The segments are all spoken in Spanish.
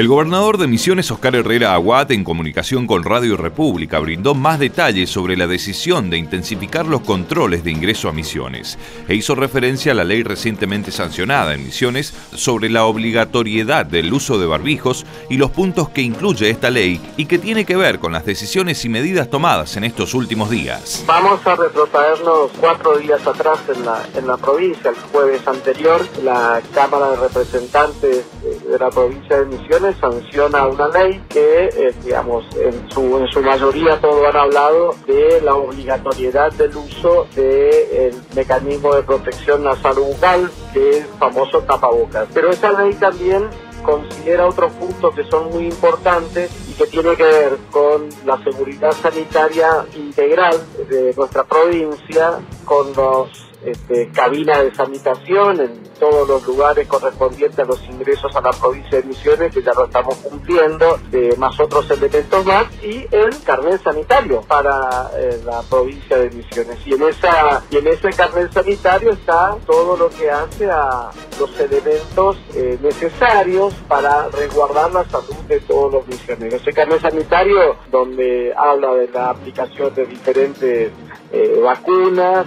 El gobernador de Misiones, Oscar Herrera Aguat, en comunicación con Radio República, brindó más detalles sobre la decisión de intensificar los controles de ingreso a Misiones e hizo referencia a la ley recientemente sancionada en Misiones sobre la obligatoriedad del uso de barbijos y los puntos que incluye esta ley y que tiene que ver con las decisiones y medidas tomadas en estos últimos días. Vamos a retrotraernos cuatro días atrás en la, en la provincia. El jueves anterior, la Cámara de Representantes de la provincia de Misiones sanciona una ley que, eh, digamos, en su, en su mayoría todos han hablado de la obligatoriedad del uso del mecanismo de protección nasal bucal, que es famoso tapabocas. Pero esa ley también considera otros puntos que son muy importantes y que tiene que ver con la seguridad sanitaria integral de nuestra provincia, con los este, cabina de sanitación en todos los lugares correspondientes a los ingresos a la provincia de Misiones, que ya lo estamos cumpliendo, de más otros elementos más, y el carnet sanitario para eh, la provincia de Misiones. Y en, esa, y en ese carnet sanitario está todo lo que hace a los elementos eh, necesarios para resguardar la salud de todos los misioneros. Ese carnet sanitario donde habla de la aplicación de diferentes eh, vacunas,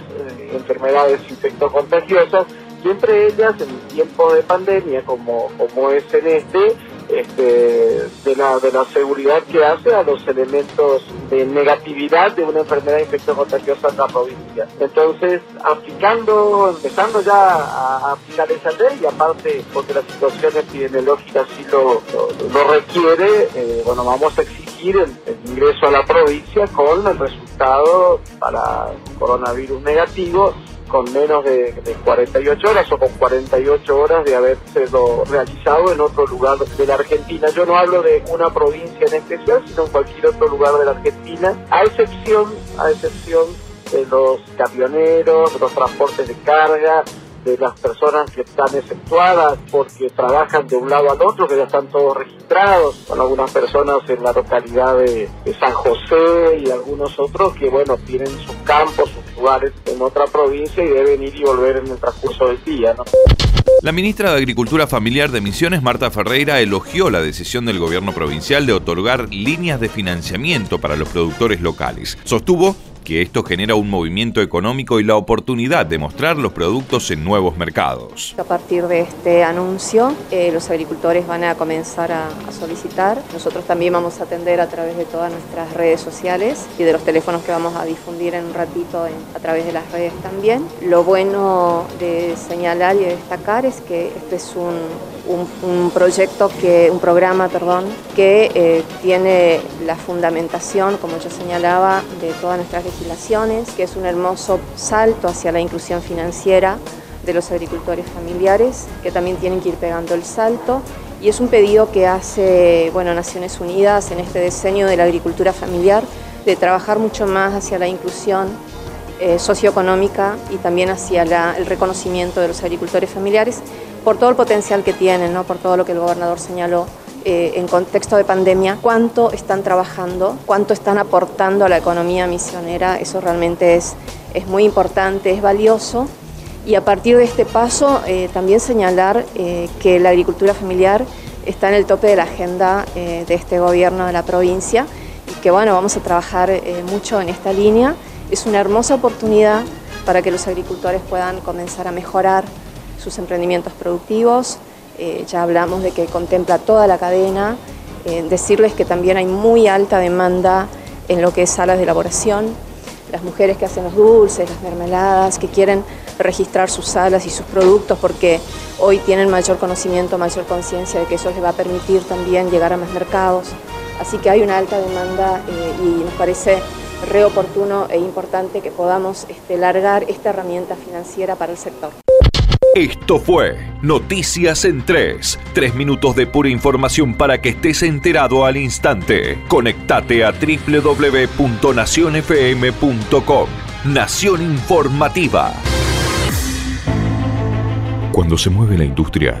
enfermedades infectocontagiosas entre ellas en tiempo de pandemia como, como es en este, este, de, la, de la seguridad que hace a los elementos de negatividad de una enfermedad infectocontagiosa en la provincia. Entonces, aplicando, empezando ya a, aplicar esa ley, y aparte porque la situación epidemiológica así lo, lo, requiere, eh, bueno, vamos a exigir el, ingreso a la provincia con el resultado para coronavirus negativo con menos de, 48 horas o con 48 horas de haberse realizado en otro lugar de la Argentina. Yo no hablo de una provincia en especial, sino en cualquier otro lugar de la Argentina, a excepción, a excepción de los camioneros, de los transportes de carga, de las personas que están exceptuadas porque trabajan de un lado al otro, que ya están todos registrados, con algunas personas en la localidad de, San José y algunos otros que, bueno, tienen sus campos, sus lugares en otra provincia y deben ir y volver en el transcurso del día. La ministra de Agricultura Familiar de Misiones, Marta Ferreira, elogió la decisión del gobierno provincial de otorgar líneas de financiamiento para los productores locales. Sostuvo que esto genera un movimiento económico y la oportunidad de mostrar los productos en nuevos mercados. A partir de este anuncio, eh, los agricultores van a comenzar a, solicitar. Nosotros también vamos a atender a través de todas nuestras redes sociales y de los teléfonos que vamos a difundir en un ratito a través de las redes también. Lo bueno de señalar y de destacar es que este es un, un, proyecto, que, un programa perdón, que eh, tiene la fundamentación, como yo señalaba, de todas nuestras legislaciones, que es un hermoso salto hacia la inclusión financiera de los agricultores familiares, que también tienen que ir pegando el salto. Y es un pedido que hace bueno, Naciones Unidas en este diseño de la agricultura familiar, de trabajar mucho más hacia la inclusión eh, socioeconómica y también hacia el reconocimiento de los agricultores familiares por todo el potencial que tienen, ¿no? por todo lo que el gobernador señaló eh, en contexto de pandemia, cuánto están trabajando, cuánto están aportando a la economía misionera, eso realmente es, es muy importante, es valioso. Y a partir de este paso, eh, también señalar eh, que la agricultura familiar está en el tope de la agenda de este gobierno de la provincia y que bueno, vamos a trabajar mucho en esta línea. Es una hermosa oportunidad para que los agricultores puedan comenzar a mejorar sus emprendimientos productivos. Eh, ya hablamos de que contempla toda la cadena. Eh, decirles que también hay muy alta demanda en lo que es salas de elaboración. Las mujeres que hacen los dulces, las mermeladas, que quieren registrar sus salas y sus productos porque hoy tienen mayor conocimiento, mayor conciencia de que eso les va a permitir también llegar a más mercados. Así que hay una alta demanda eh, y nos parece re oportuno e importante que podamos este, largar esta herramienta financiera para el sector. Esto fue Noticias en 3. Tres minutos de pura información para que estés enterado al instante. Conectate a www.nacionfm.com. Nación Informativa. Cuando se mueve la industria,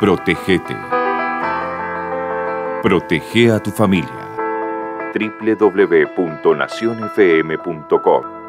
Protégete. Protege a tu familia. www.nacionfm.com